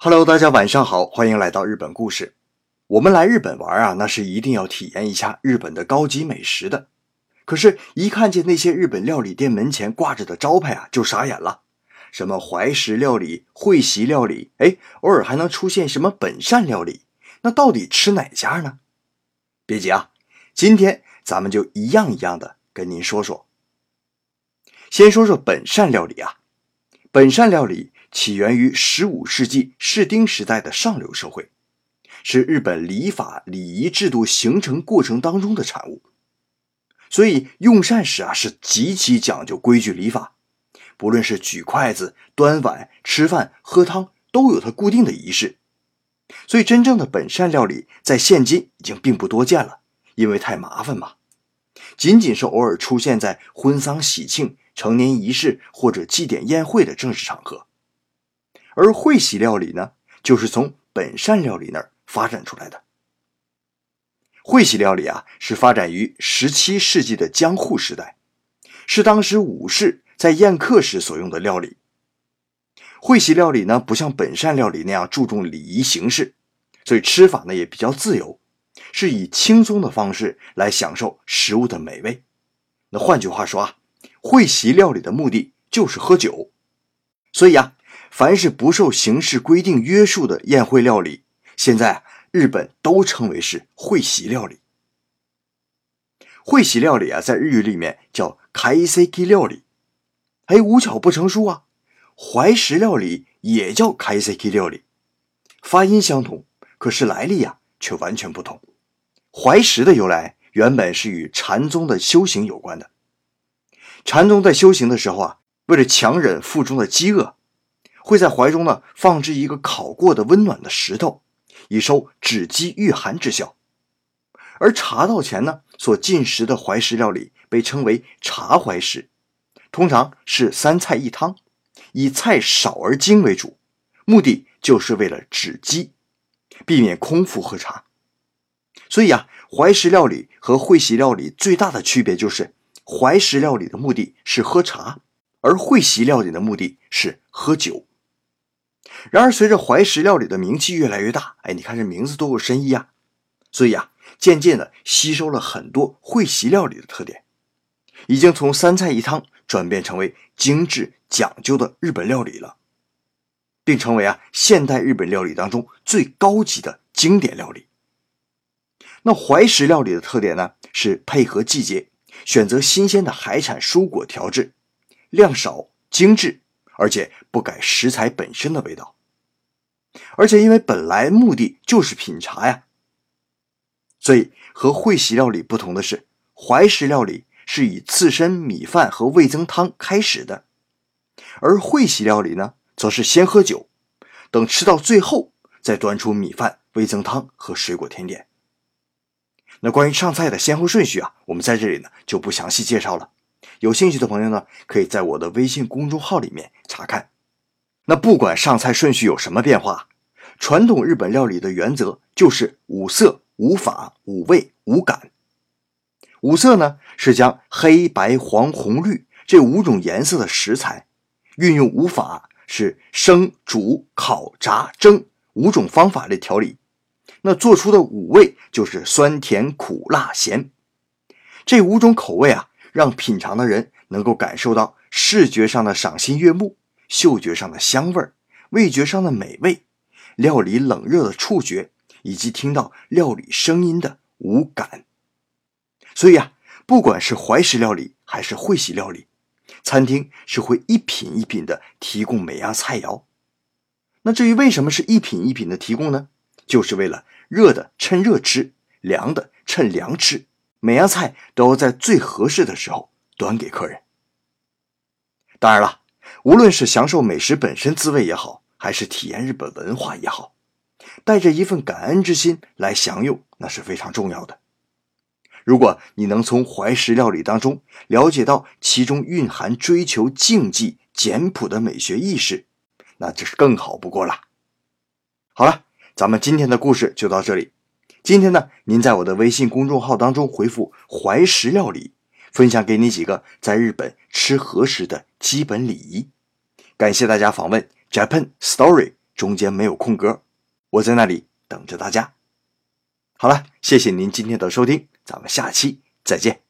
Hello，大家晚上好，欢迎来到日本故事。我们来日本玩啊，那是一定要体验一下日本的高级美食的。可是，一看见那些日本料理店门前挂着的招牌啊，就傻眼了。什么怀石料理、会席料理，哎，偶尔还能出现什么本善料理，那到底吃哪家呢？别急啊，今天咱们就一样一样的跟您说说。先说说本善料理啊，本善料理。起源于十五世纪室町时代的上流社会，是日本礼法礼仪制度形成过程当中的产物。所以用膳时啊是极其讲究规矩礼法，不论是举筷子、端碗、吃饭、喝汤，都有它固定的仪式。所以真正的本善料理在现今已经并不多见了，因为太麻烦嘛。仅仅是偶尔出现在婚丧喜庆、成年仪式或者祭典宴会的正式场合。而会席料理呢，就是从本善料理那儿发展出来的。会席料理啊，是发展于十七世纪的江户时代，是当时武士在宴客时所用的料理。会席料理呢，不像本善料理那样注重礼仪形式，所以吃法呢也比较自由，是以轻松的方式来享受食物的美味。那换句话说啊，会席料理的目的就是喝酒，所以啊。凡是不受形式规定约束的宴会料理，现在日本都称为是会席料理。会席料理啊，在日语里面叫开 seki 料理。哎，无巧不成书啊，怀石料理也叫开 seki 料理，发音相同，可是来历呀却完全不同。怀石的由来原本是与禅宗的修行有关的。禅宗在修行的时候啊，为了强忍腹中的饥饿。会在怀中呢放置一个烤过的温暖的石头，以收止饥御寒之效。而茶道前呢所进食的怀石料理被称为茶怀石，通常是三菜一汤，以菜少而精为主，目的就是为了止饥，避免空腹喝茶。所以啊，怀石料理和会席料理最大的区别就是，怀石料理的目的是喝茶，而会席料理的目的是喝酒。然而，随着怀石料理的名气越来越大，哎，你看这名字多有深意啊！所以啊，渐渐的吸收了很多会席料理的特点，已经从三菜一汤转变成为精致讲究的日本料理了，并成为啊现代日本料理当中最高级的经典料理。那怀石料理的特点呢，是配合季节，选择新鲜的海产蔬果调制，量少精致。而且不改食材本身的味道，而且因为本来目的就是品茶呀，所以和会席料理不同的是，怀石料理是以刺身、米饭和味增汤开始的，而会席料理呢，则是先喝酒，等吃到最后再端出米饭、味增汤和水果甜点。那关于上菜的先后顺序啊，我们在这里呢就不详细介绍了。有兴趣的朋友呢，可以在我的微信公众号里面查看。那不管上菜顺序有什么变化，传统日本料理的原则就是五色、五法、五味、五感。五色呢，是将黑白黄红绿这五种颜色的食材，运用五法，是生、煮、烤、炸、蒸五种方法来调理。那做出的五味就是酸甜苦辣咸这五种口味啊。让品尝的人能够感受到视觉上的赏心悦目、嗅觉上的香味儿、味觉上的美味、料理冷热的触觉，以及听到料理声音的五感。所以啊，不管是怀石料理还是会席料理，餐厅是会一品一品的提供每样菜肴。那至于为什么是一品一品的提供呢？就是为了热的趁热吃，凉的趁凉吃。每样菜都在最合适的时候端给客人。当然了，无论是享受美食本身滋味也好，还是体验日本文化也好，带着一份感恩之心来享用，那是非常重要的。如果你能从怀石料理当中了解到其中蕴含追求静寂简朴的美学意识，那就是更好不过了。好了，咱们今天的故事就到这里。今天呢，您在我的微信公众号当中回复“怀石料理”，分享给你几个在日本吃和食的基本礼仪。感谢大家访问 Japan Story 中间没有空格，我在那里等着大家。好了，谢谢您今天的收听，咱们下期再见。